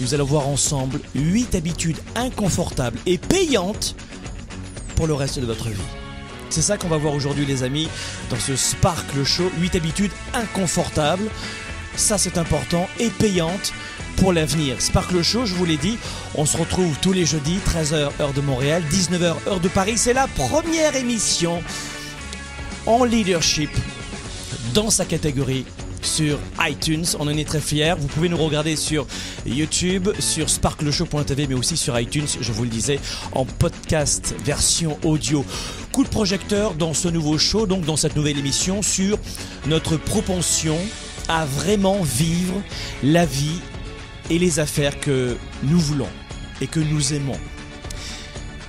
Nous allons voir ensemble 8 habitudes inconfortables et payantes pour le reste de votre vie. C'est ça qu'on va voir aujourd'hui les amis dans ce Sparkle Show. 8 habitudes inconfortables. Ça c'est important et payantes pour l'avenir. Sparkle Show, je vous l'ai dit, on se retrouve tous les jeudis, 13h heure de Montréal, 19h heure de Paris. C'est la première émission en leadership dans sa catégorie sur iTunes. On en est très fiers. Vous pouvez nous regarder sur YouTube, sur sparkleshow.tv, mais aussi sur iTunes, je vous le disais, en podcast version audio. Coup de projecteur dans ce nouveau show, donc dans cette nouvelle émission, sur notre propension à vraiment vivre la vie et les affaires que nous voulons et que nous aimons.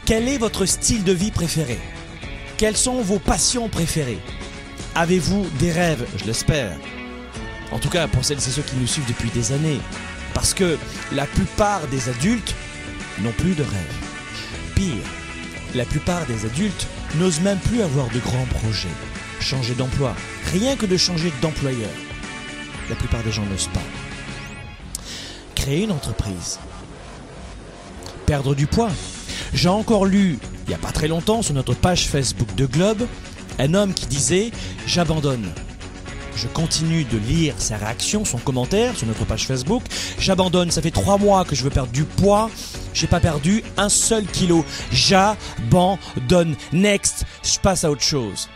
Quel est votre style de vie préféré? Quelles sont vos passions préférées? Avez-vous des rêves? Je l'espère. En tout cas, pour celles et ceux qui nous suivent depuis des années. Parce que la plupart des adultes n'ont plus de rêves. Pire, la plupart des adultes n'osent même plus avoir de grands projets. Changer d'emploi, rien que de changer d'employeur. La plupart des gens n'osent pas. Créer une entreprise. Perdre du poids. J'ai encore lu, il n'y a pas très longtemps, sur notre page Facebook de Globe, un homme qui disait J'abandonne. Je continue de lire sa réaction, son commentaire sur notre page Facebook. J'abandonne, ça fait trois mois que je veux perdre du poids. J'ai pas perdu un seul kilo. J'abandonne. Next, je passe à autre chose.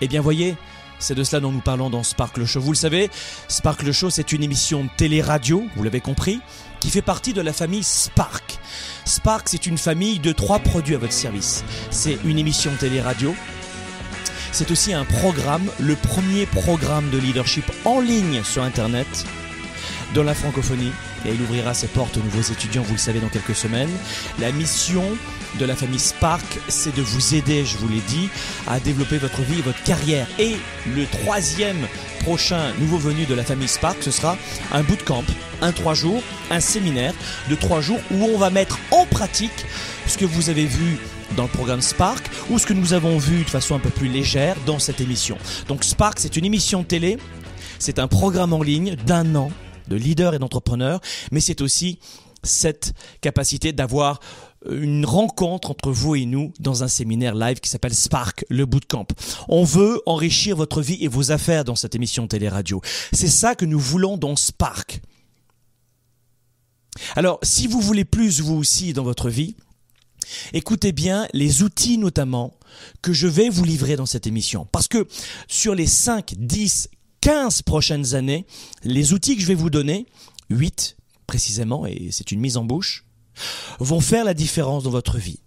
Eh bien, voyez, c'est de cela dont nous parlons dans Sparkle Show. Vous le savez, Sparkle Show, c'est une émission télé-radio, vous l'avez compris, qui fait partie de la famille Spark. Spark, c'est une famille de trois produits à votre service. C'est une émission télé-radio, c'est aussi un programme, le premier programme de leadership en ligne sur Internet dans la francophonie. Et il ouvrira ses portes aux nouveaux étudiants, vous le savez, dans quelques semaines. La mission de la famille Spark, c'est de vous aider, je vous l'ai dit, à développer votre vie et votre carrière. Et le troisième prochain nouveau venu de la famille Spark, ce sera un bootcamp, un trois jours, un séminaire de trois jours où on va mettre en pratique ce que vous avez vu dans le programme Spark ou ce que nous avons vu de façon un peu plus légère dans cette émission. Donc Spark, c'est une émission télé, c'est un programme en ligne d'un an de leader et d'entrepreneur, mais c'est aussi cette capacité d'avoir une rencontre entre vous et nous dans un séminaire live qui s'appelle Spark, le bootcamp. On veut enrichir votre vie et vos affaires dans cette émission télé-radio. C'est ça que nous voulons dans Spark. Alors, si vous voulez plus vous aussi dans votre vie, Écoutez bien les outils notamment que je vais vous livrer dans cette émission. Parce que sur les 5, 10, 15 prochaines années, les outils que je vais vous donner, 8 précisément, et c'est une mise en bouche, vont faire la différence dans votre vie.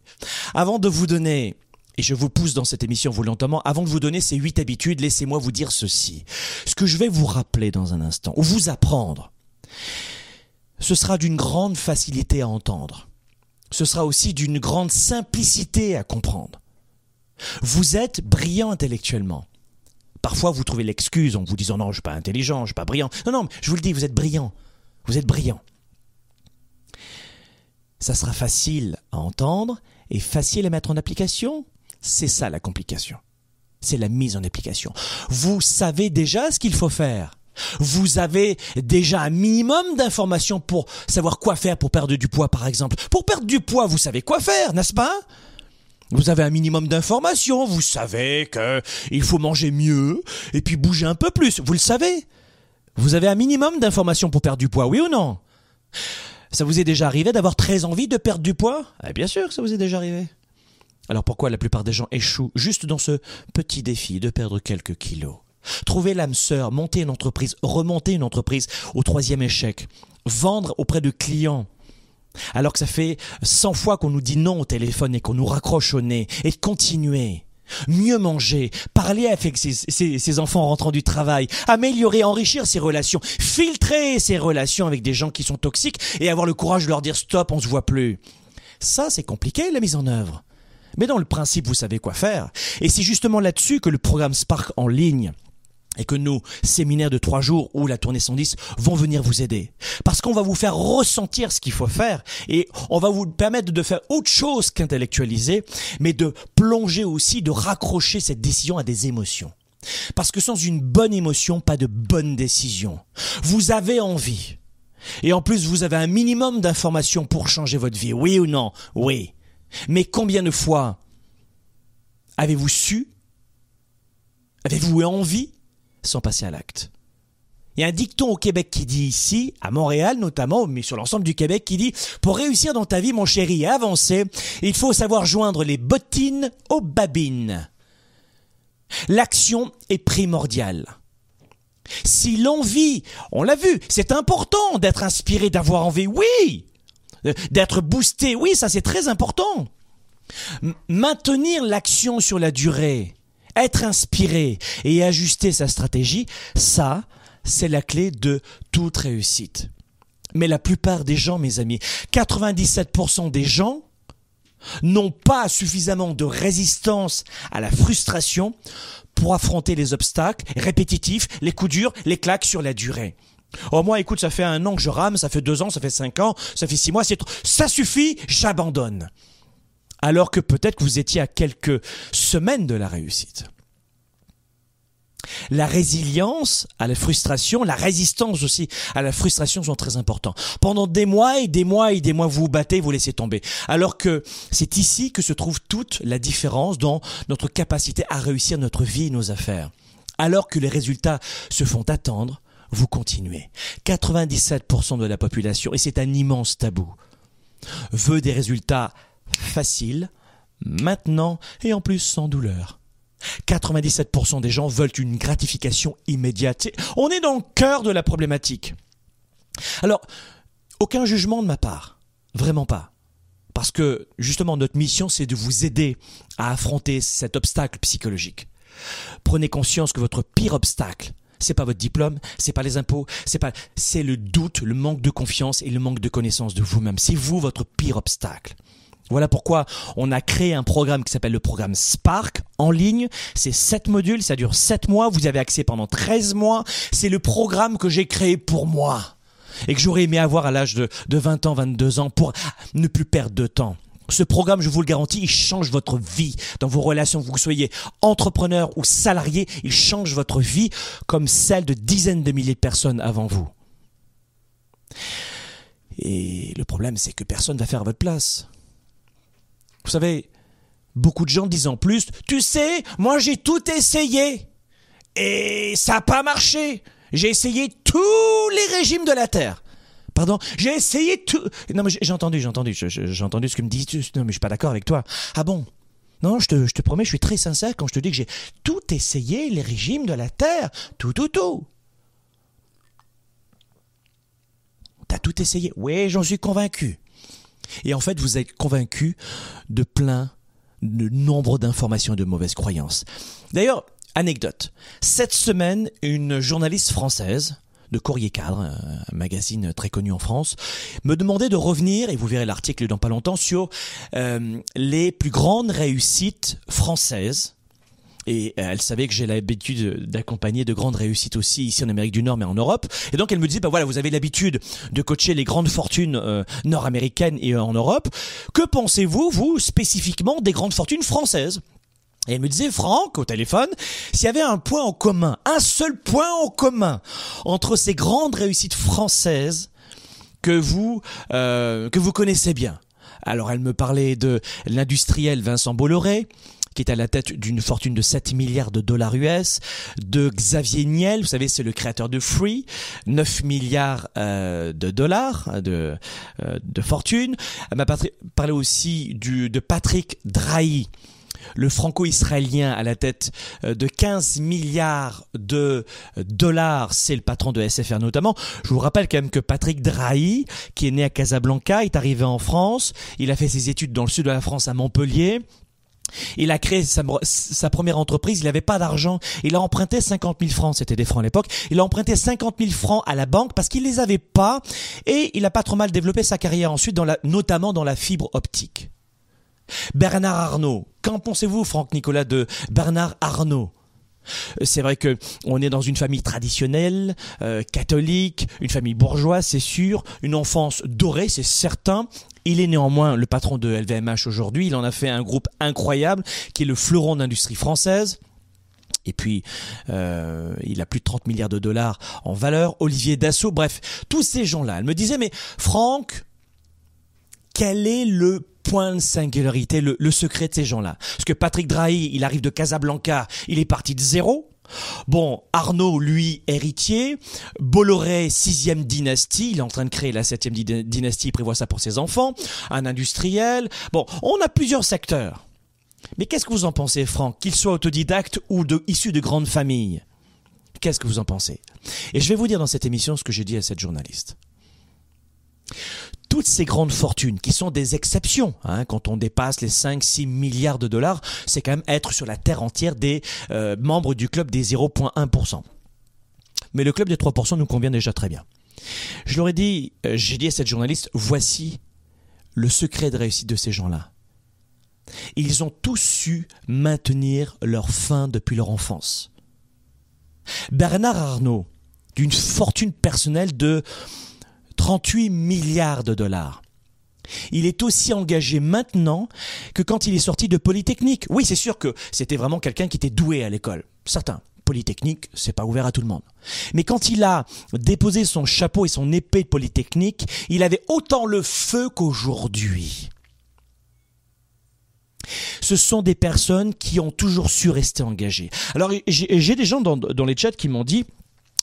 Avant de vous donner et je vous pousse dans cette émission volontairement, avant de vous donner ces huit habitudes, laissez-moi vous dire ceci. Ce que je vais vous rappeler dans un instant, ou vous apprendre, ce sera d'une grande facilité à entendre ce sera aussi d'une grande simplicité à comprendre. Vous êtes brillant intellectuellement. Parfois, vous trouvez l'excuse en vous disant non, je suis pas intelligent, je suis pas brillant. Non, non, je vous le dis, vous êtes brillant. Vous êtes brillant. Ça sera facile à entendre et facile à mettre en application. C'est ça la complication. C'est la mise en application. Vous savez déjà ce qu'il faut faire. Vous avez déjà un minimum d'informations pour savoir quoi faire pour perdre du poids, par exemple. Pour perdre du poids, vous savez quoi faire, n'est-ce pas? Vous avez un minimum d'informations, vous savez que il faut manger mieux et puis bouger un peu plus, vous le savez. Vous avez un minimum d'informations pour perdre du poids, oui ou non? Ça vous est déjà arrivé d'avoir très envie de perdre du poids? Eh Bien sûr ça vous est déjà arrivé. Alors pourquoi la plupart des gens échouent juste dans ce petit défi de perdre quelques kilos? Trouver l'âme sœur, monter une entreprise, remonter une entreprise au troisième échec, vendre auprès de clients, alors que ça fait 100 fois qu'on nous dit non au téléphone et qu'on nous raccroche au nez, et continuer. Mieux manger, parler avec ses, enfants rentrant du travail, améliorer, enrichir ses relations, filtrer ses relations avec des gens qui sont toxiques et avoir le courage de leur dire stop, on se voit plus. Ça, c'est compliqué la mise en œuvre. Mais dans le principe, vous savez quoi faire. Et c'est justement là-dessus que le programme Spark en ligne et que nos séminaires de trois jours ou la tournée 110 vont venir vous aider. Parce qu'on va vous faire ressentir ce qu'il faut faire et on va vous permettre de faire autre chose qu'intellectualiser, mais de plonger aussi, de raccrocher cette décision à des émotions. Parce que sans une bonne émotion, pas de bonne décision. Vous avez envie. Et en plus, vous avez un minimum d'informations pour changer votre vie. Oui ou non? Oui. Mais combien de fois avez-vous su? Avez-vous envie sans passer à l'acte. Il y a un dicton au Québec qui dit ici, à Montréal notamment, mais sur l'ensemble du Québec, qui dit Pour réussir dans ta vie, mon chéri, et avancer, il faut savoir joindre les bottines aux babines. L'action est primordiale. Si l'envie, on l'a vu, c'est important d'être inspiré, d'avoir envie, oui, d'être boosté, oui, ça c'est très important. maintenir l'action sur la durée, être inspiré et ajuster sa stratégie, ça, c'est la clé de toute réussite. Mais la plupart des gens, mes amis, 97% des gens n'ont pas suffisamment de résistance à la frustration pour affronter les obstacles répétitifs, les coups durs, les claques sur la durée. Oh moi, écoute, ça fait un an que je rame, ça fait deux ans, ça fait cinq ans, ça fait six mois, c'est ça suffit, j'abandonne alors que peut-être que vous étiez à quelques semaines de la réussite. La résilience à la frustration, la résistance aussi à la frustration sont très importants. Pendant des mois et des mois et des mois, vous vous battez, vous laissez tomber. Alors que c'est ici que se trouve toute la différence dans notre capacité à réussir notre vie et nos affaires. Alors que les résultats se font attendre, vous continuez. 97% de la population, et c'est un immense tabou, veut des résultats facile, maintenant et en plus sans douleur. 97% des gens veulent une gratification immédiate. On est dans le cœur de la problématique. Alors, aucun jugement de ma part. Vraiment pas. Parce que, justement, notre mission, c'est de vous aider à affronter cet obstacle psychologique. Prenez conscience que votre pire obstacle, c'est pas votre diplôme, c'est pas les impôts, c'est pas, c'est le doute, le manque de confiance et le manque de connaissance de vous-même. C'est vous votre pire obstacle. Voilà pourquoi on a créé un programme qui s'appelle le programme Spark en ligne. C'est 7 modules, ça dure 7 mois, vous avez accès pendant 13 mois. C'est le programme que j'ai créé pour moi et que j'aurais aimé avoir à l'âge de, 20 ans, 22 ans pour ne plus perdre de temps. Ce programme, je vous le garantis, il change votre vie dans vos relations, que vous soyez entrepreneur ou salarié, il change votre vie comme celle de dizaines de milliers de personnes avant vous. Et le problème, c'est que personne ne va faire à votre place. Vous savez, beaucoup de gens disent en plus, tu sais, moi j'ai tout essayé et ça n'a pas marché. J'ai essayé tous les régimes de la Terre. Pardon, j'ai essayé tout. Non, mais j'ai entendu, j'ai entendu, j'ai entendu ce que me dis. Non, mais je suis pas d'accord avec toi. Ah bon? Non, je te, je promets, je suis très sincère quand je te dis que j'ai tout essayé, les régimes de la Terre. Tout, tout, tout. T'as tout essayé Oui, j'en suis convaincu. Et en fait, vous êtes convaincu de plein de nombre d'informations et de mauvaises croyances. D'ailleurs, anecdote. Cette semaine, une journaliste française de Courrier Cadre, un magazine très connu en France, me demandait de revenir, et vous verrez l'article dans pas longtemps, sur euh, les plus grandes réussites françaises et euh, elle savait que j'ai l'habitude d'accompagner de grandes réussites aussi ici en Amérique du Nord mais en Europe. Et donc elle me disait, bah voilà, vous avez l'habitude de coacher les grandes fortunes euh, nord-américaines et euh, en Europe. Que pensez-vous, vous, spécifiquement, des grandes fortunes françaises? Et elle me disait, Franck, au téléphone, s'il y avait un point en commun, un seul point en commun entre ces grandes réussites françaises que vous que vous connaissez bien. Alors elle me parlait de l'industriel Vincent Bolloré, qui est à la tête d'une fortune de 7 milliards de dollars US, de Xavier Niel, vous savez, c'est le créateur de Free, 9 milliards euh, de dollars euh, de, euh, de fortune. Elle m'a parlé aussi du, de Patrick Drahi, le franco-israélien à la tête euh, de 15 milliards de dollars, c'est le patron de SFR notamment. Je vous rappelle quand même que Patrick Drahi, qui est né à Casablanca, est arrivé en France, il a fait ses études dans le sud de la France à Montpellier, il a créé sa, première entreprise, il n'avait pas d'argent. Il a emprunté 50 000 francs, c'était des francs à l'époque. Il a emprunté 50 000 francs à la banque parce qu'il les avait pas et il a pas trop mal développé sa carrière ensuite, notamment dans la fibre optique. Bernard Arnault. Qu'en pensez-vous, Franck Nicolas, de Bernard Arnault? C'est vrai que on est dans une famille traditionnelle, euh, catholique, une famille bourgeoise, c'est sûr, une enfance dorée, c'est certain. Il est néanmoins le patron de LVMH aujourd'hui. Il en a fait un groupe incroyable qui est le fleuron d'industrie française. Et puis, euh, il a plus de 30 milliards de dollars en valeur. Olivier Dassault, bref, tous ces gens-là. Elle me disait, mais Franck, quel est le point de singularité, le, secret de ces gens-là? Parce que Patrick Drahi, il arrive de Casablanca, il est parti de zéro. Bon, Arnaud, lui, héritier. Bolloré, sixième dynastie. Il est en train de créer la septième dynastie. Il prévoit ça pour ses enfants. Un industriel. Bon, on a plusieurs secteurs. Mais qu'est-ce que vous en pensez, Franck Qu'il soit autodidacte ou issu de grandes familles? Qu'est-ce que vous en pensez? Et je vais vous dire dans cette émission ce que j'ai dit à cette journaliste toutes ces grandes fortunes, qui sont des exceptions, hein, quand on dépasse les 5-6 milliards de dollars, c'est quand même être sur la terre entière des euh, membres du club des 0,1%. Mais le club des 3% nous convient déjà très bien. Je leur ai dit, euh, j'ai dit à cette journaliste, voici le secret de réussite de ces gens-là. Ils ont tous su maintenir leur faim depuis leur enfance. Bernard Arnault, d'une fortune personnelle de 38 milliards de dollars. Il est aussi engagé maintenant que quand il est sorti de Polytechnique. Oui, c'est sûr que c'était vraiment quelqu'un qui était doué à l'école. Certains. Polytechnique, c'est pas ouvert à tout le monde. Mais quand il a déposé son chapeau et son épée de Polytechnique, il avait autant le feu qu'aujourd'hui. Ce sont des personnes qui ont toujours su rester engagées. Alors j'ai des gens dans les chats qui m'ont dit,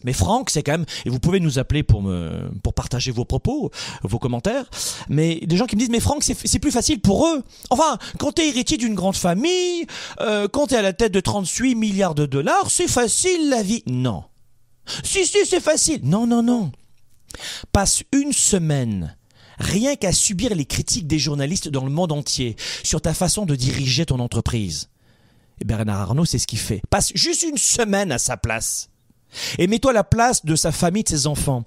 mais Franck, c'est quand même, et vous pouvez nous appeler pour me, pour partager vos propos, vos commentaires, mais des gens qui me disent, mais Franck, c'est plus facile pour eux. Enfin, quand t'es héritier d'une grande famille, euh, quand t'es à la tête de 38 milliards de dollars, c'est facile la vie. Non. Si, si, c'est facile. Non, non, non. Passe une semaine rien qu'à subir les critiques des journalistes dans le monde entier sur ta façon de diriger ton entreprise. Et Bernard Arnault, c'est ce qu'il fait. Passe juste une semaine à sa place. Et mets-toi à la place de sa famille, de ses enfants,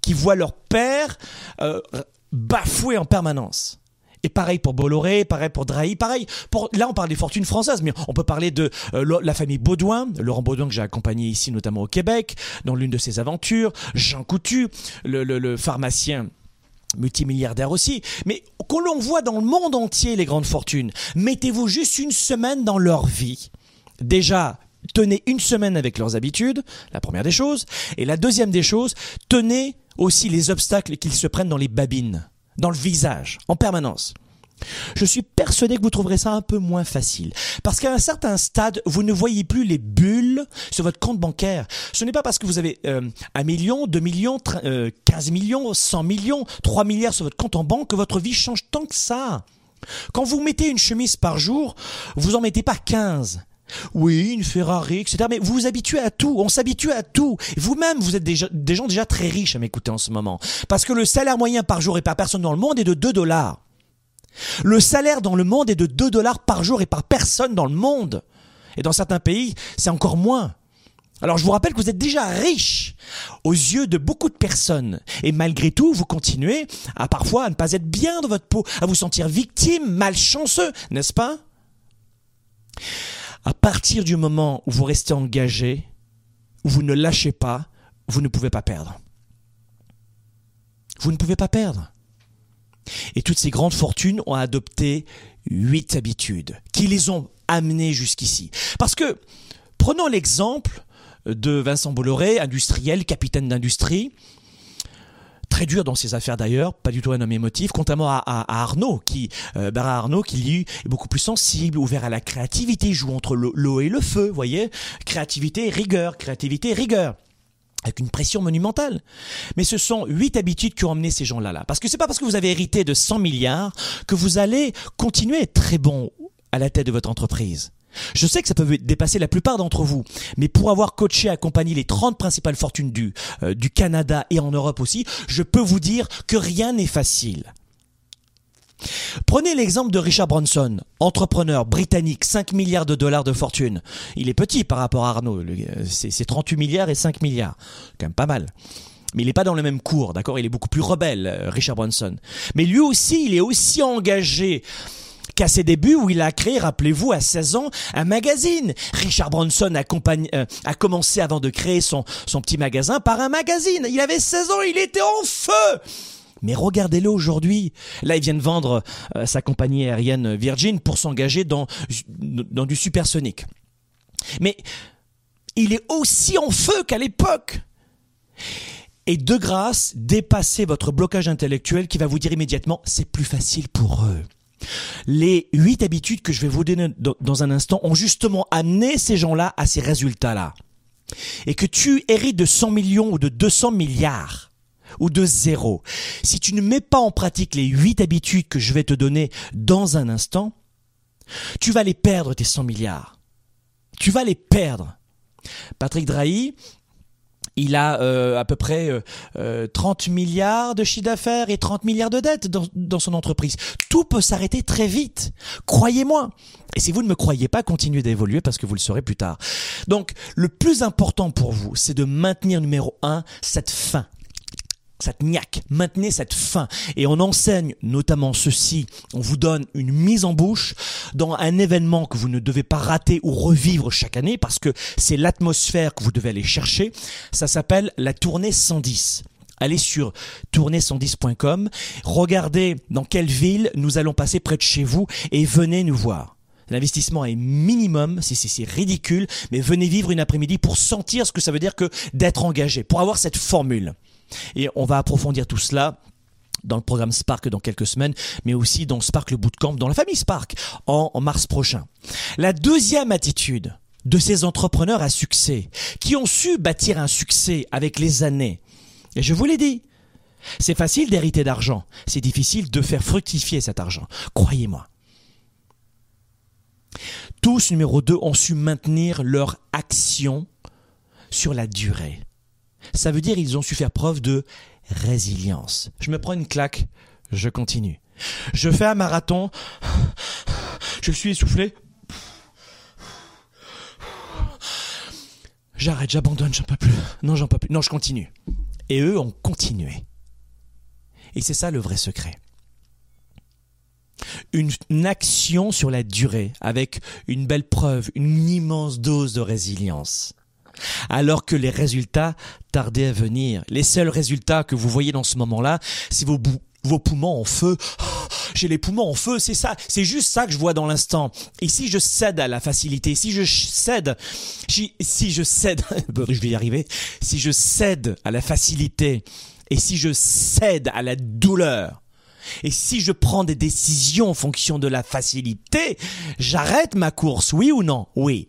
qui voient leur père euh, bafoué en permanence. Et pareil pour Bolloré, pareil pour Drahi, pareil pour là on parle des fortunes françaises, mais on peut parler de euh, la famille Baudouin, Laurent Baudouin que j'ai accompagné ici notamment au Québec dans l'une de ses aventures, Jean Coutu, le, pharmacien multimilliardaire aussi, mais qu'on l'on voit dans le monde entier les grandes fortunes. Mettez-vous juste une semaine dans leur vie. Déjà, tenez une semaine avec leurs habitudes, la première des choses, et la deuxième des choses, tenez aussi les obstacles qu'ils se prennent dans les babines, dans le visage, en permanence. Je suis persuadé que vous trouverez ça un peu moins facile. Parce qu'à un certain stade, vous ne voyez plus les bulles sur votre compte bancaire. Ce n'est pas parce que vous avez euh, un million, deux millions, euh, 15 millions, 100 millions, 3 milliards sur votre compte en banque que votre vie change tant que ça. Quand vous mettez une chemise par jour, vous en mettez pas 15. Oui, une Ferrari, etc. Mais vous vous habituez à tout. On s'habitue à tout. Vous-même, vous êtes des, gens déjà très riches à m'écouter en ce moment. Parce que le salaire moyen par jour et par personne dans le monde est de 2 dollars. Le salaire dans le monde est de 2 dollars par jour et par personne dans le monde. Et dans certains pays, c'est encore moins. Alors je vous rappelle que vous êtes déjà riche aux yeux de beaucoup de personnes. Et malgré tout, vous continuez à parfois à ne pas être bien dans votre peau, à vous sentir victime, malchanceux, n'est-ce pas? À partir du moment où vous restez engagé, où vous ne lâchez pas, vous ne pouvez pas perdre. Vous ne pouvez pas perdre. Et toutes ces grandes fortunes ont adopté huit habitudes qui les ont amenées jusqu'ici. Parce que, prenons l'exemple de Vincent Bolloré, industriel, capitaine d'industrie. Très dur dans ses affaires d'ailleurs, pas du tout un homme émotif, contrairement à, Arnaud, qui, euh, Arnaud, qui lui est beaucoup plus sensible, ouvert à la créativité, joue entre l'eau et le feu, voyez, créativité, rigueur, créativité, rigueur avec une pression monumentale. Mais ce sont huit habitudes qui ont emmené ces gens-là là. Parce que c'est pas parce que vous avez hérité de 100 milliards que vous allez continuer à être très bon à la tête de votre entreprise. Je sais que ça peut dépasser la plupart d'entre vous, mais pour avoir coaché et accompagné les 30 principales fortunes du, euh, du Canada et en Europe aussi, je peux vous dire que rien n'est facile. Prenez l'exemple de Richard Branson, entrepreneur britannique, 5 milliards de dollars de fortune. Il est petit par rapport à Arnaud, c'est 38 milliards et 5 milliards, quand même pas mal. Mais il n'est pas dans le même cours, d'accord? Il est beaucoup plus rebelle, euh, Richard Branson. Mais lui aussi, il est aussi engagé qu'à ses débuts où il a créé, rappelez-vous, à 16 ans, un magazine. Richard Branson a, euh, commencé avant de créer son, son petit magasin par un magazine. Il avait 16 ans, il était en feu mais regardez-le aujourd'hui. Là, il vient de vendre euh, sa compagnie aérienne Virgin pour s'engager dans, dans du supersonique. Mais il est aussi en feu qu'à l'époque. Et de grâce, dépassez votre blocage intellectuel qui va vous dire immédiatement, c'est plus facile pour eux. Les huit habitudes que je vais vous donner dans un instant ont justement amené ces gens-là à ces résultats-là. Et que tu hérites de 100 millions ou de 200 milliards ou de zéro, si tu ne mets pas en pratique les huit habitudes que je vais te donner dans un instant, tu vas les perdre tes 100 milliards. Tu vas les perdre. Patrick Drahi, il a euh, à peu près 30 euh, euh, milliards de chiffre d'affaires et 30 milliards de dettes dans, dans son entreprise. Tout peut s'arrêter très vite. Croyez-moi. Et si vous ne me croyez pas, continuez d'évoluer parce que vous le saurez plus tard. Donc, le plus important pour vous, c'est de maintenir numéro un cette fin cette niaque, maintenez cette faim. Et on enseigne notamment ceci, on vous donne une mise en bouche dans un événement que vous ne devez pas rater ou revivre chaque année parce que c'est l'atmosphère que vous devez aller chercher. Ça s'appelle la tournée 110 allez sur tournée110.com, regardez dans quelle ville nous allons passer près de chez vous et venez nous voir. L'investissement est minimum, c'est ridicule, mais venez vivre une après-midi pour sentir ce que ça veut dire que d'être engagé, pour avoir cette formule. Et on va approfondir tout cela dans le programme Spark dans quelques semaines, mais aussi dans Spark le Bootcamp, dans la famille Spark, en, mars prochain. La deuxième attitude de ces entrepreneurs à succès, qui ont su bâtir un succès avec les années, et je vous l'ai dit, c'est facile d'hériter d'argent, c'est difficile de faire fructifier cet argent, croyez-moi. Tous, numéro 2, ont su maintenir leur action sur la durée. Ça veut dire ils ont su faire preuve de résilience. Je me prends une claque, je continue. Je fais un marathon, je suis essoufflé. J'arrête, j'abandonne, j'en peux plus. Non, j'en peux plus. Non, je continue. Et eux ont continué. Et c'est ça le vrai secret. Une, une, action sur la durée, avec une belle preuve, une immense dose de résilience alors que les résultats tardaient à venir. Les seuls résultats que vous voyez dans ce moment-là, c'est vos, poumons en feu. J'ai les poumons en feu, c'est ça, c'est juste ça que je vois dans l'instant. Et si je cède à la facilité, si je cède, si je cède, je vais y arriver, si je cède à la facilité, et si je cède à la douleur, et si je prends des décisions en fonction de la facilité, j'arrête ma course, oui ou non? Oui.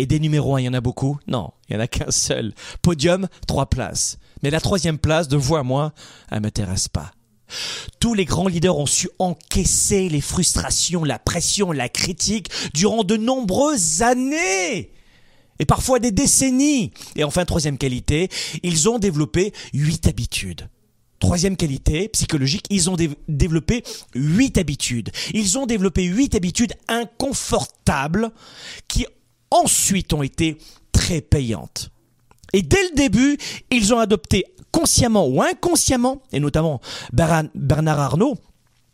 Et des numéros 1, il y en a beaucoup Non, il y en a qu'un seul. Podium, trois places. Mais la troisième place, de vous à moi, elle m'intéresse pas. Tous les grands leaders ont su encaisser les frustrations, la pression, la critique durant de nombreuses années et parfois des décennies. Et enfin, troisième qualité, ils ont développé huit habitudes. Troisième qualité psychologique, ils ont développé huit habitudes. Ils ont développé huit habitudes inconfortables qui ensuite ont été très payantes. Et dès le début, ils ont adopté consciemment ou inconsciemment, et notamment Bernard Arnault,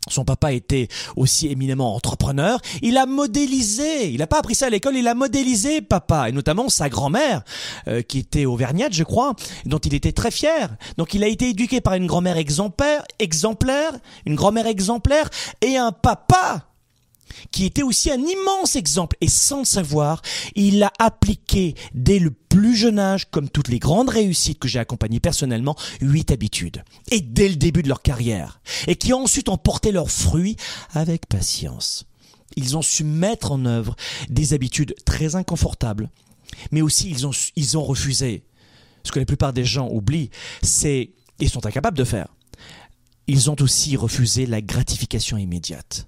son papa était aussi éminemment entrepreneur. Il a modélisé, il n'a pas appris ça à l'école, il a modélisé papa, et notamment sa grand-mère, euh, qui était auvergnate, je crois, dont il était très fier. Donc il a été éduqué par une grand-mère exemplaire, exemplaire, une grand-mère exemplaire, et un papa qui était aussi un immense exemple, et sans le savoir, il l'a appliqué dès le plus jeune âge, comme toutes les grandes réussites que j'ai accompagnées personnellement, huit habitudes, et dès le début de leur carrière, et qui ensuite ont porté leurs fruits avec patience. Ils ont su mettre en œuvre des habitudes très inconfortables, mais aussi ils ont, ils ont refusé. Ce que la plupart des gens oublient, c'est, et sont incapables de faire, ils ont aussi refusé la gratification immédiate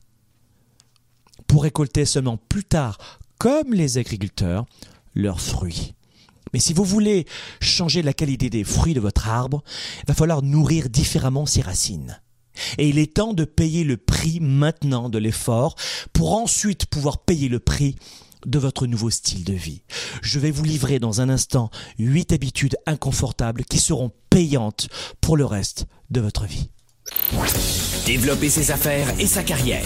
pour récolter seulement plus tard, comme les agriculteurs, leurs fruits. Mais si vous voulez changer la qualité des fruits de votre arbre, il va falloir nourrir différemment ses racines. Et il est temps de payer le prix maintenant de l'effort pour ensuite pouvoir payer le prix de votre nouveau style de vie. Je vais vous livrer dans un instant huit habitudes inconfortables qui seront payantes pour le reste de votre vie. Développer ses affaires et sa carrière.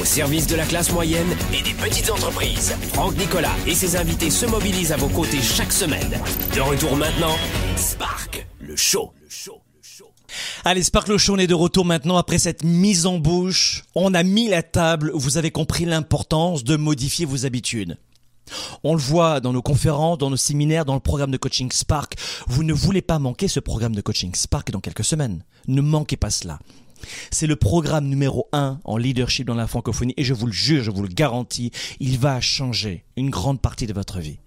Au service de la classe moyenne et des petites entreprises, Franck Nicolas et ses invités se mobilisent à vos côtés chaque semaine. De retour maintenant, Spark, le show. Allez, Sparkle Show, on est de retour maintenant après cette mise en bouche. On a mis la table, vous avez compris l'importance de modifier vos habitudes. On le voit dans nos conférences, dans nos séminaires, dans le programme de coaching Spark. Vous ne voulez pas manquer ce programme de coaching Spark dans quelques semaines. Ne manquez pas cela. C'est le programme numéro un en leadership dans la francophonie et je vous le jure, je vous le garantis, il va changer une grande partie de votre vie.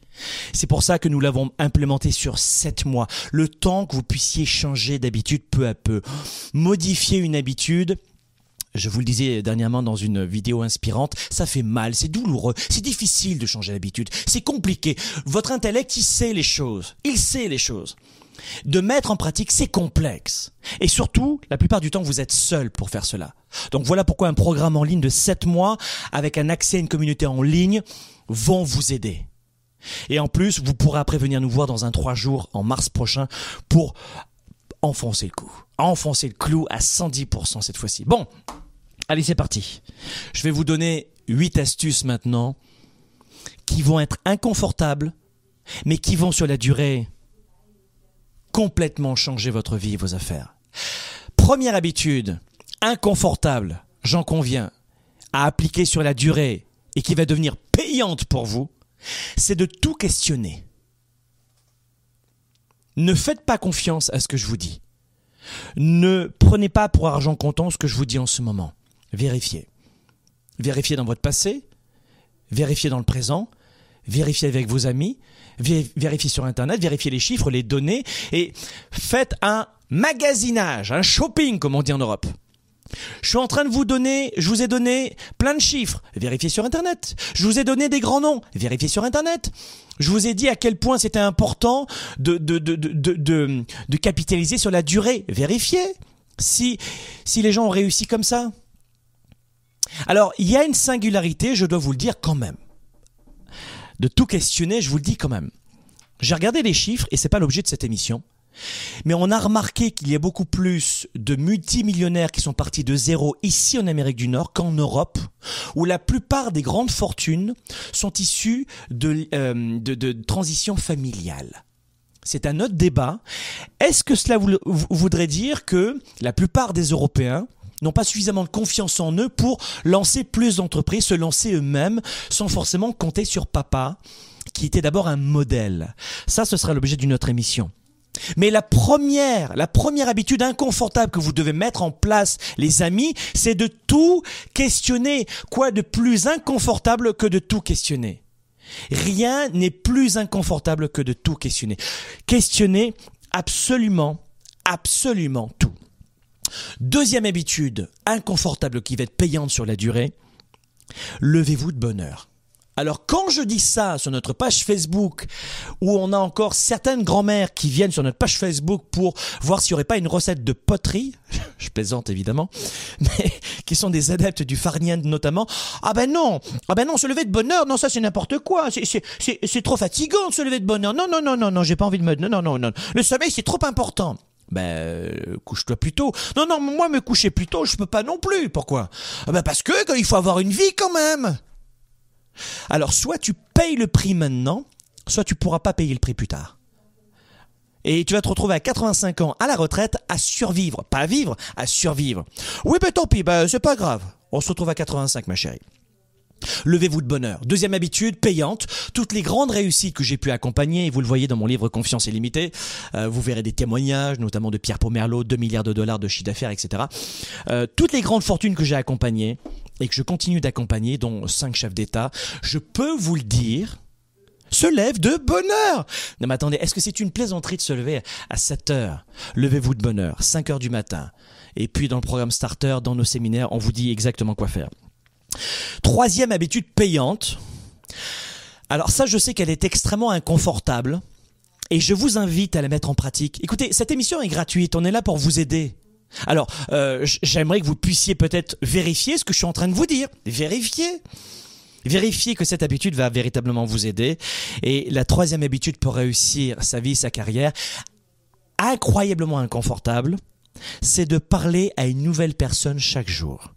C'est pour ça que nous l'avons implémenté sur sept mois, le temps que vous puissiez changer d'habitude peu à peu. Modifier une habitude, je vous le disais dernièrement dans une vidéo inspirante, ça fait mal, c'est douloureux, c'est difficile de changer d'habitude, c'est compliqué. Votre intellect, il sait les choses, il sait les choses. De mettre en pratique, c'est complexe. Et surtout, la plupart du temps, vous êtes seul pour faire cela. Donc voilà pourquoi un programme en ligne de 7 mois, avec un accès à une communauté en ligne, vont vous aider. Et en plus, vous pourrez après venir nous voir dans un 3 jours en mars prochain pour enfoncer le coup. Enfoncer le clou à 110% cette fois-ci. Bon, allez, c'est parti. Je vais vous donner 8 astuces maintenant qui vont être inconfortables, mais qui vont sur la durée complètement changer votre vie et vos affaires. Première habitude, inconfortable, j'en conviens, à appliquer sur la durée et qui va devenir payante pour vous, c'est de tout questionner. Ne faites pas confiance à ce que je vous dis. Ne prenez pas pour argent comptant ce que je vous dis en ce moment. Vérifiez. Vérifiez dans votre passé, vérifiez dans le présent, vérifiez avec vos amis, vérifiez sur Internet, vérifiez les chiffres, les données, et faites un magasinage, un shopping, comme on dit en Europe. Je suis en train de vous donner, je vous ai donné plein de chiffres, vérifiez sur Internet. Je vous ai donné des grands noms, vérifiez sur Internet. Je vous ai dit à quel point c'était important de, de, de, de, de, capitaliser sur la durée, vérifiez si, si les gens ont réussi comme ça. Alors, il y a une singularité, je dois vous le dire quand même de tout questionner, je vous le dis quand même. J'ai regardé les chiffres et c'est pas l'objet de cette émission. Mais on a remarqué qu'il y a beaucoup plus de multimillionnaires qui sont partis de zéro ici en Amérique du Nord qu'en Europe, où la plupart des grandes fortunes sont issues de, euh, de, de transition familiale. C'est un autre débat. Est-ce que cela voudrait dire que la plupart des Européens n'ont pas suffisamment de confiance en eux pour lancer plus d'entreprises, se lancer eux-mêmes, sans forcément compter sur papa, qui était d'abord un modèle. Ça, ce sera l'objet d'une autre émission. Mais la première, la première habitude inconfortable que vous devez mettre en place, les amis, c'est de tout questionner. Quoi de plus inconfortable que de tout questionner? Rien n'est plus inconfortable que de tout questionner. Questionner absolument, absolument tout. Deuxième habitude inconfortable qui va être payante sur la durée, levez-vous de bonne heure. Alors quand je dis ça sur notre page Facebook, où on a encore certaines grand-mères qui viennent sur notre page Facebook pour voir s'il n'y aurait pas une recette de poterie, je plaisante évidemment, mais qui sont des adeptes du farniente notamment, ah ben non, ah ben non, se lever de bonne heure, non ça c'est n'importe quoi, c'est trop fatigant de se lever de bonne heure, non non non non non, j'ai pas envie de me, non non non non, le sommeil c'est trop important. Ben, euh, couche-toi plus tôt. Non, non, moi me coucher plus tôt, je peux pas non plus. Pourquoi? Ah Ben parce que il faut avoir une vie quand même. Alors, soit tu payes le prix maintenant, soit tu pourras pas payer le prix plus tard. Et tu vas te retrouver à 85 ans à la retraite à survivre, pas à vivre, à survivre. Oui, ben tant pis, ben c'est pas grave. On se retrouve à 85, ma chérie. Levez-vous de bonheur. Deuxième habitude, payante. Toutes les grandes réussites que j'ai pu accompagner, et vous le voyez dans mon livre Confiance illimitée, euh, vous verrez des témoignages, notamment de Pierre Pomerleau, 2 milliards de dollars de chiffre d'affaires, etc. Euh, toutes les grandes fortunes que j'ai accompagnées, et que je continue d'accompagner, dont cinq chefs d'État, je peux vous le dire, se lèvent de bonheur. Non mais attendez, est-ce que c'est une plaisanterie de se lever à 7 heures? Levez-vous de bonheur, 5 heures du matin. Et puis dans le programme Starter, dans nos séminaires, on vous dit exactement quoi faire. Troisième habitude payante. Alors ça, je sais qu'elle est extrêmement inconfortable. Et je vous invite à la mettre en pratique. Écoutez, cette émission est gratuite, on est là pour vous aider. Alors, euh, j'aimerais que vous puissiez peut-être vérifier ce que je suis en train de vous dire. Vérifier. Vérifier que cette habitude va véritablement vous aider. Et la troisième habitude pour réussir sa vie, sa carrière, incroyablement inconfortable, c'est de parler à une nouvelle personne chaque jour.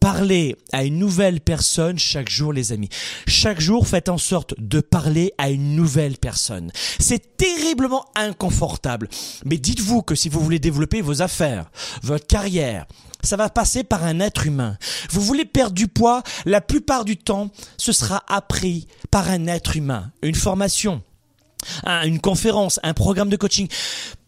Parlez à une nouvelle personne chaque jour, les amis. Chaque jour, faites en sorte de parler à une nouvelle personne. C'est terriblement inconfortable. Mais dites-vous que si vous voulez développer vos affaires, votre carrière, ça va passer par un être humain. Vous voulez perdre du poids, la plupart du temps, ce sera appris par un être humain. Une formation, une conférence, un programme de coaching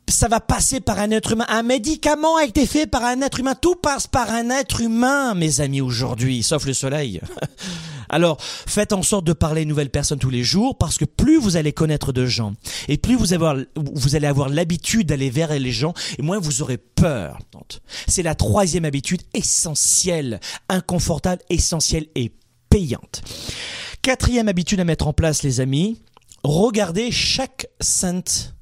ça va passer par un être humain. Un médicament a été fait par un être humain. Tout passe par un être humain, mes amis, aujourd'hui, sauf le soleil. Alors, faites en sorte de parler à une nouvelle personne tous les jours, parce que plus vous allez connaître de gens, et plus vous, vous allez avoir l'habitude d'aller vers les gens, et moins vous aurez peur. C'est la troisième habitude essentielle, inconfortable, essentielle et payante. Quatrième habitude à mettre en place, les amis, regardez chaque sainte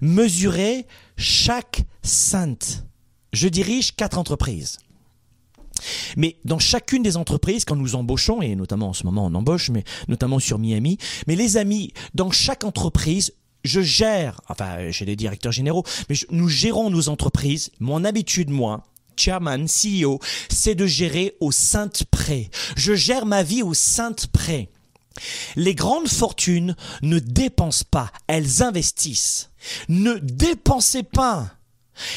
Mesurer chaque sainte. Je dirige quatre entreprises. Mais dans chacune des entreprises, quand nous embauchons, et notamment en ce moment on embauche, mais notamment sur Miami, mais les amis, dans chaque entreprise, je gère, enfin j'ai des directeurs généraux, mais nous gérons nos entreprises. Mon habitude, moi, chairman, CEO, c'est de gérer au sainte près. Je gère ma vie au sainte près. Les grandes fortunes ne dépensent pas, elles investissent. Ne dépensez pas.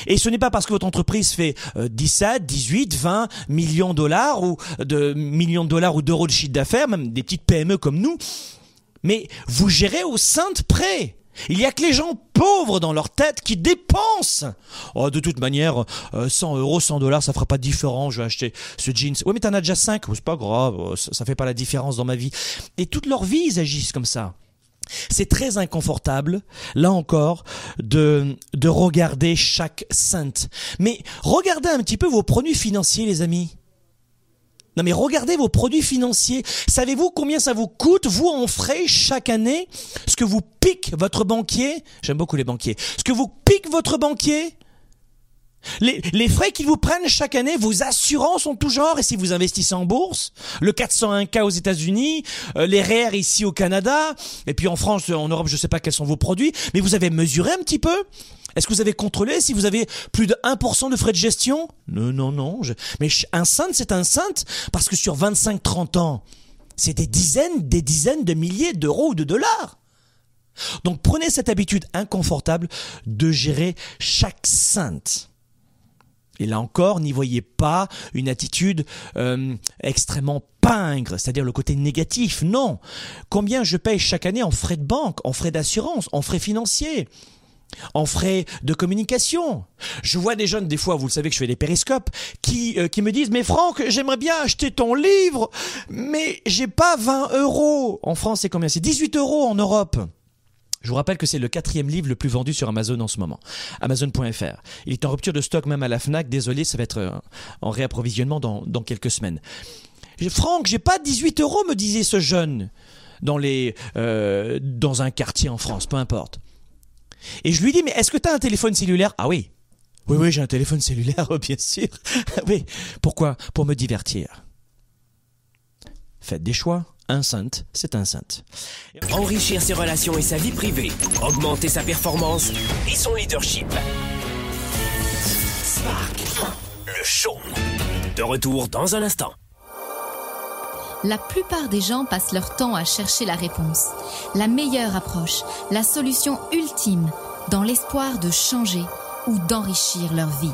Et ce n'est pas parce que votre entreprise fait 17, 18, 20 millions de dollars ou de millions de dollars ou d'euros de chiffre d'affaires, même des petites PME comme nous, mais vous gérez au sein de prêt. Il y a que les gens pauvres dans leur tête qui dépensent. Oh, de toute manière, 100 euh, euros, 100 dollars, ça fera pas de. Je vais acheter ce jeans. Oui, mais t'en as déjà 5. c'est pas grave. Oh, ça, ça fait pas la différence dans ma vie. Et toute leur vie, ils agissent comme ça. C'est très inconfortable, là encore, de, de regarder chaque sainte. Mais regardez un petit peu vos produits financiers, les amis. Non mais regardez vos produits financiers. Savez-vous combien ça vous coûte, vous, en frais, chaque année? Ce que vous pique votre banquier J'aime beaucoup les banquiers. Ce que vous pique votre banquier les, frais qu'ils vous prennent chaque année, vos assurances sont tout genre, et si vous investissez en bourse, le 401k aux États-Unis, euh, les REER ici au Canada, et puis en France, en Europe, je ne sais pas quels sont vos produits, mais vous avez mesuré un petit peu? Est-ce que vous avez contrôlé si vous avez plus de 1% de frais de gestion? Non, non, non. Mais un centre, c'est un centre, parce que sur 25-30 ans, c'est des dizaines, des dizaines de milliers d'euros ou de dollars. Donc prenez cette habitude inconfortable de gérer chaque sainte. Et là encore, n'y voyez pas une attitude euh, extrêmement pingre, c'est-à-dire le côté négatif. Non. Combien je paye chaque année en frais de banque, en frais d'assurance, en frais financiers en frais de communication. Je vois des jeunes, des fois, vous le savez que je fais des périscopes, qui, euh, qui me disent, mais Franck, j'aimerais bien acheter ton livre, mais j'ai pas 20 euros. En France, c'est combien? C'est 18 euros en Europe. Je vous rappelle que c'est le quatrième livre le plus vendu sur Amazon en ce moment. Amazon.fr. Il est en rupture de stock même à la FNAC. Désolé, ça va être euh, en réapprovisionnement dans, quelques semaines. Franck, j'ai pas 18 euros, me disait ce jeune euh, dans un quartier en France, peu importe. Et je lui dis mais est-ce que tu un téléphone cellulaire? Ah oui. Oui oui, j'ai un téléphone cellulaire bien sûr. oui, pourquoi? Pour me divertir. Faites des choix. Un sainte, c'est un sainte. Enrichir ses relations et sa vie privée, augmenter sa performance et son leadership. Spark, le show. De retour dans un instant. La plupart des gens passent leur temps à chercher la réponse, la meilleure approche, la solution ultime, dans l'espoir de changer ou d'enrichir leur vie.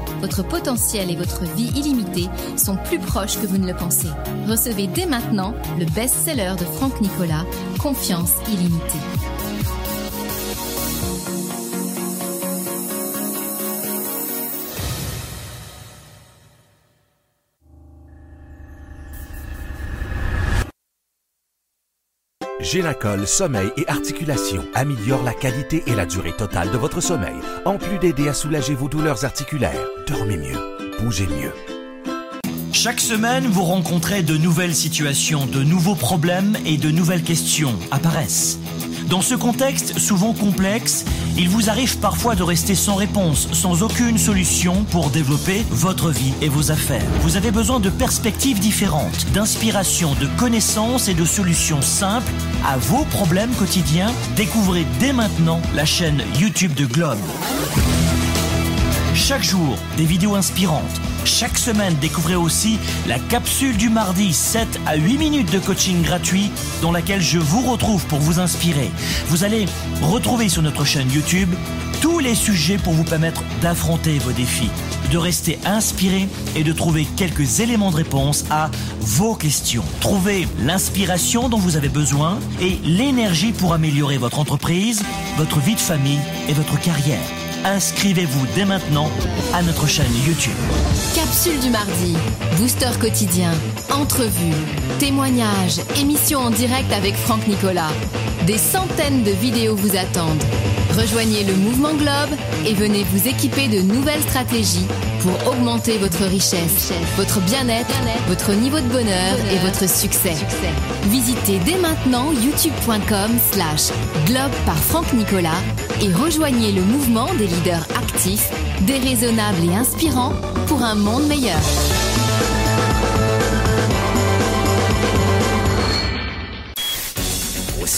Votre potentiel et votre vie illimitée sont plus proches que vous ne le pensez. Recevez dès maintenant le best-seller de Franck Nicolas, Confiance illimitée. Génacol Sommeil et Articulation améliore la qualité et la durée totale de votre sommeil, en plus d'aider à soulager vos douleurs articulaires. Dormez mieux, bougez mieux. Chaque semaine, vous rencontrez de nouvelles situations, de nouveaux problèmes et de nouvelles questions apparaissent. Dans ce contexte souvent complexe, il vous arrive parfois de rester sans réponse, sans aucune solution pour développer votre vie et vos affaires. Vous avez besoin de perspectives différentes, d'inspiration, de connaissances et de solutions simples à vos problèmes quotidiens. Découvrez dès maintenant la chaîne YouTube de Globe. Chaque jour, des vidéos inspirantes. Chaque semaine, découvrez aussi la capsule du mardi 7 à 8 minutes de coaching gratuit dans laquelle je vous retrouve pour vous inspirer. Vous allez retrouver sur notre chaîne YouTube tous les sujets pour vous permettre d'affronter vos défis, de rester inspiré et de trouver quelques éléments de réponse à vos questions. Trouvez l'inspiration dont vous avez besoin et l'énergie pour améliorer votre entreprise, votre vie de famille et votre carrière. Inscrivez-vous dès maintenant à notre chaîne YouTube. Capsule du mardi, booster quotidien, entrevue, témoignages, émission en direct avec Franck Nicolas. Des centaines de vidéos vous attendent. Rejoignez le mouvement Globe et venez vous équiper de nouvelles stratégies pour augmenter votre richesse, votre bien-être, votre niveau de bonheur et votre succès. Visitez dès maintenant youtube.com slash globe par Franck Nicolas et rejoignez le mouvement des leaders actifs, déraisonnables et inspirants pour un monde meilleur.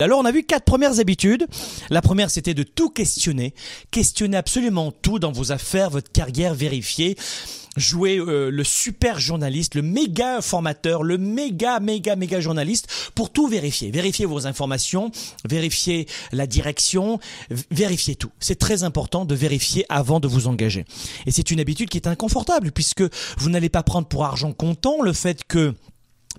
Alors on a vu quatre premières habitudes. La première c'était de tout questionner, questionner absolument tout dans vos affaires, votre carrière, vérifier, jouer euh, le super journaliste, le méga formateur, le méga méga méga journaliste pour tout vérifier, vérifier vos informations, vérifier la direction, vérifier tout. C'est très important de vérifier avant de vous engager. Et c'est une habitude qui est inconfortable puisque vous n'allez pas prendre pour argent comptant le fait que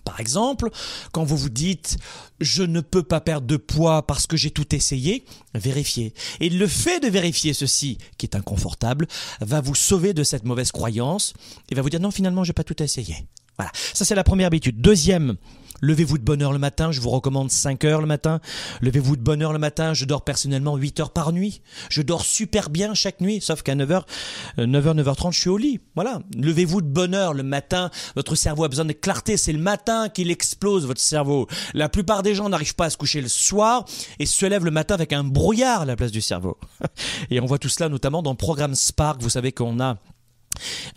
par exemple, quand vous vous dites je ne peux pas perdre de poids parce que j'ai tout essayé, vérifiez. Et le fait de vérifier ceci, qui est inconfortable, va vous sauver de cette mauvaise croyance et va vous dire non finalement j'ai pas tout essayé. Voilà, ça c'est la première habitude. Deuxième, Levez-vous de bonne heure le matin, je vous recommande 5 heures le matin. Levez-vous de bonne heure le matin, je dors personnellement 8 heures par nuit. Je dors super bien chaque nuit, sauf qu'à 9h, 9h, 9h30, je suis au lit. Voilà. Levez-vous de bonne heure le matin, votre cerveau a besoin de clarté, c'est le matin qu'il explose votre cerveau. La plupart des gens n'arrivent pas à se coucher le soir et se lèvent le matin avec un brouillard à la place du cerveau. Et on voit tout cela notamment dans le programme Spark, vous savez qu'on a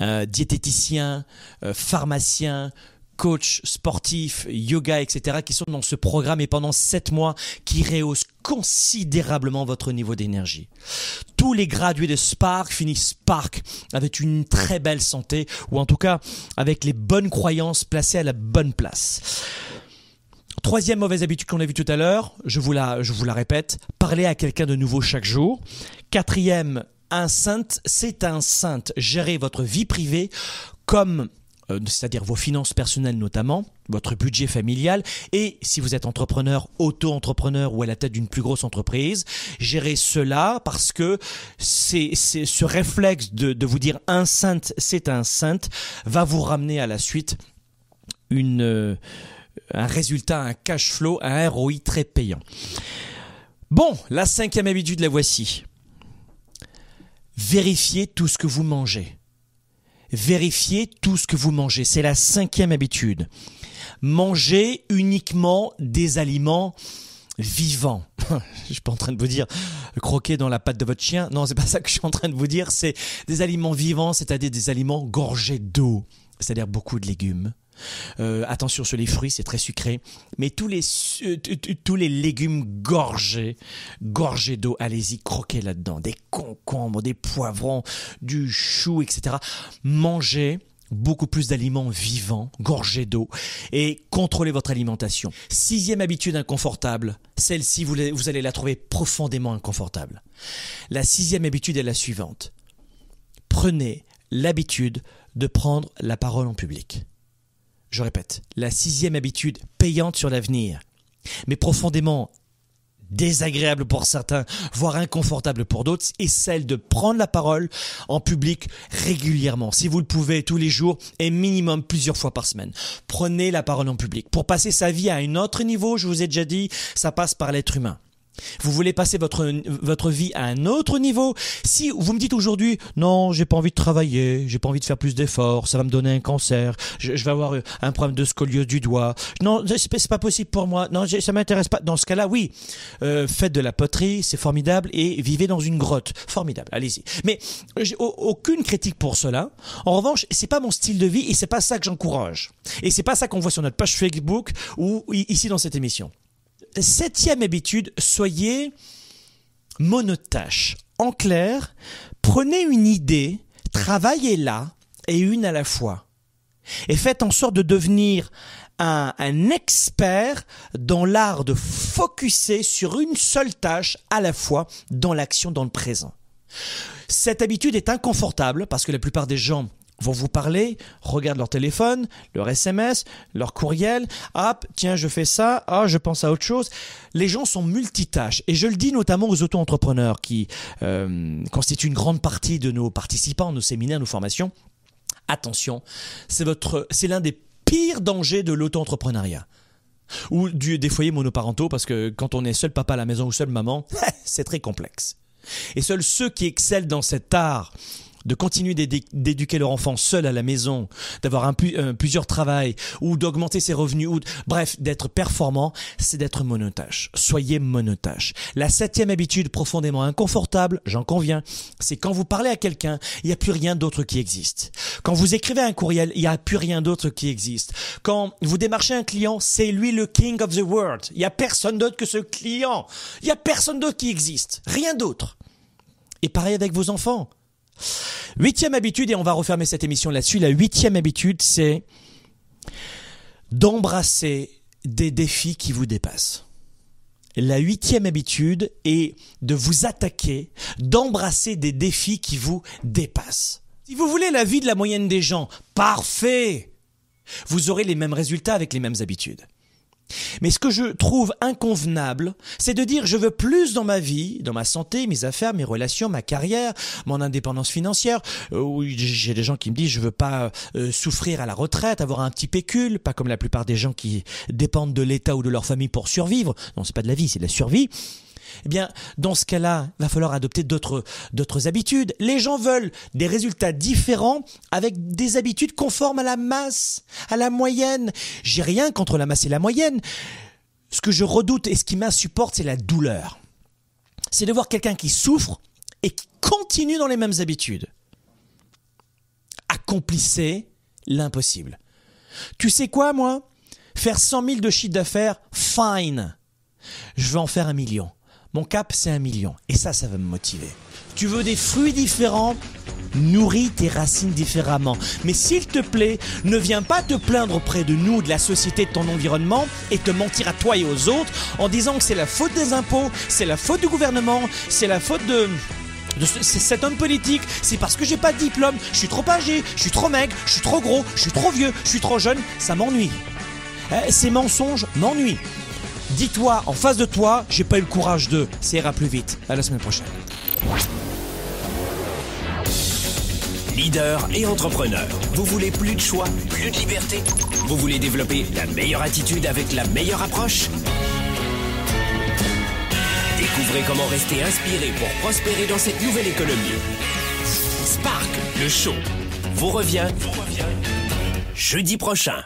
euh, diététicien, euh, pharmacien, coach sportif, yoga, etc., qui sont dans ce programme et pendant sept mois qui rehaussent considérablement votre niveau d'énergie. Tous les gradués de Spark finissent Spark avec une très belle santé ou en tout cas avec les bonnes croyances placées à la bonne place. Troisième mauvaise habitude qu'on a vue tout à l'heure, je vous la, je vous la répète, parler à quelqu'un de nouveau chaque jour. Quatrième, un saint, c'est un saint. Gérez votre vie privée comme c'est-à-dire vos finances personnelles notamment, votre budget familial, et si vous êtes entrepreneur, auto-entrepreneur ou à la tête d'une plus grosse entreprise, gérez cela parce que c'est ce réflexe de, vous dire un saint, c'est un saint, va vous ramener à la suite euh, un résultat, un cash flow, un ROI très payant. Bon, la cinquième habitude, la voici. Vérifiez tout ce que vous mangez. Vérifiez tout ce que vous mangez. C'est la cinquième habitude. Mangez uniquement des aliments vivants. je suis pas en train de vous dire croquer dans la patte de votre chien. Non, c'est pas ça que je suis en train de vous dire. C'est des aliments vivants, c'est-à-dire des aliments gorgés d'eau, c'est-à-dire beaucoup de légumes, euh, attention sur les fruits, c'est très sucré. Mais tous les, euh, tous les légumes gorgés, gorgés d'eau, allez-y, croquez là-dedans. Des concombres, des poivrons, du chou, etc. Mangez beaucoup plus d'aliments vivants, gorgés d'eau, et contrôlez votre alimentation. Sixième habitude inconfortable, celle-ci, vous, vous allez la trouver profondément inconfortable. La sixième habitude est la suivante. Prenez l'habitude de prendre la parole en public. Je répète, la sixième habitude payante sur l'avenir, mais profondément désagréable pour certains, voire inconfortable pour d'autres, est celle de prendre la parole en public régulièrement. Si vous le pouvez tous les jours et minimum plusieurs fois par semaine. Prenez la parole en public. Pour passer sa vie à un autre niveau, je vous ai déjà dit, ça passe par l'être humain. Vous voulez passer votre, votre vie à un autre niveau Si vous me dites aujourd'hui, non, j'ai pas envie de travailler, j'ai pas envie de faire plus d'efforts, ça va me donner un cancer, je, vais avoir un problème de scoliose du doigt, non, c'est pas possible pour moi, non, ça m'intéresse pas. Dans ce cas-là, oui, euh, faites de la poterie, c'est formidable, et vivez dans une grotte, formidable, allez-y. Mais aucune critique pour cela. En revanche, c'est pas mon style de vie et c'est pas ça que j'encourage. Et c'est pas ça qu'on voit sur notre page Facebook ou ici dans cette émission septième habitude, soyez monotache. En clair, prenez une idée, travaillez-la et une à la fois. Et faites en sorte de devenir un, un expert dans l'art de focuser sur une seule tâche à la fois dans l'action dans le présent. Cette habitude est inconfortable parce que la plupart des gens vont vous parler, regardent leur téléphone, leur SMS, leur courriel, hop, tiens, je fais ça, ah, je pense à autre chose. Les gens sont multitâches et je le dis notamment aux auto-entrepreneurs qui euh, constituent une grande partie de nos participants, nos séminaires, nos formations. Attention, c'est votre, c'est l'un des pires dangers de l'auto-entrepreneuriat ou du, des foyers monoparentaux parce que quand on est seul papa à la maison ou seule maman, c'est très complexe. Et seuls ceux qui excellent dans cet art de continuer d'éduquer leur enfant seul à la maison, d'avoir un, euh, plusieurs travails ou d'augmenter ses revenus ou bref d'être performant, c'est d'être monotache. Soyez monotache. La septième habitude profondément inconfortable, j'en conviens, c'est quand vous parlez à quelqu'un, il n'y a plus rien d'autre qui existe. Quand vous écrivez un courriel, il n'y a plus rien d'autre qui existe. Quand vous démarchez un client, c'est lui le king of the world. Il n'y a personne d'autre que ce client. Il n'y a personne d'autre qui existe. Rien d'autre. Et pareil avec vos enfants. Huitième habitude, et on va refermer cette émission là-dessus, la huitième habitude, c'est d'embrasser des défis qui vous dépassent. La huitième habitude est de vous attaquer, d'embrasser des défis qui vous dépassent. Si vous voulez la vie de la moyenne des gens, parfait Vous aurez les mêmes résultats avec les mêmes habitudes. Mais ce que je trouve inconvenable, c'est de dire je veux plus dans ma vie, dans ma santé, mes affaires, mes relations, ma carrière, mon indépendance financière. Euh, j'ai des gens qui me disent je veux pas euh, souffrir à la retraite, avoir un petit pécule, pas comme la plupart des gens qui dépendent de l'État ou de leur famille pour survivre. Non, c'est pas de la vie, c'est de la survie eh bien, dans ce cas-là, il va falloir adopter d'autres, d'autres habitudes. Les gens veulent des résultats différents avec des habitudes conformes à la masse, à la moyenne. J'ai rien contre la masse et la moyenne. Ce que je redoute et ce qui m'insupporte, c'est la douleur. C'est de voir quelqu'un qui souffre et qui continue dans les mêmes habitudes. Accomplissez l'impossible. Tu sais quoi, moi? Faire 100 000 de chiffre d'affaires, fine. Je veux en faire un million. Mon cap, c'est un million. Et ça, ça va me motiver. Tu veux des fruits différents? Nourris tes racines différemment. Mais s'il te plaît, ne viens pas te plaindre auprès de nous, de la société, de ton environnement, et te mentir à toi et aux autres en disant que c'est la faute des impôts, c'est la faute du gouvernement, c'est la faute de... cet homme politique, c'est parce que j'ai pas de diplôme, je suis trop âgé, je suis trop maigre, je suis trop gros, je suis trop vieux, je suis trop jeune, ça m'ennuie. Eh, ces mensonges m'ennuient. Dis-toi en face de toi, j'ai pas eu le courage de. Ça ira plus vite. À la semaine prochaine. Leader et entrepreneur. Vous voulez plus de choix, plus de liberté? Vous voulez développer la meilleure attitude avec la meilleure approche? Découvrez comment rester inspiré pour prospérer dans cette nouvelle économie. Spark, le show, vous revient, vous revient jeudi prochain.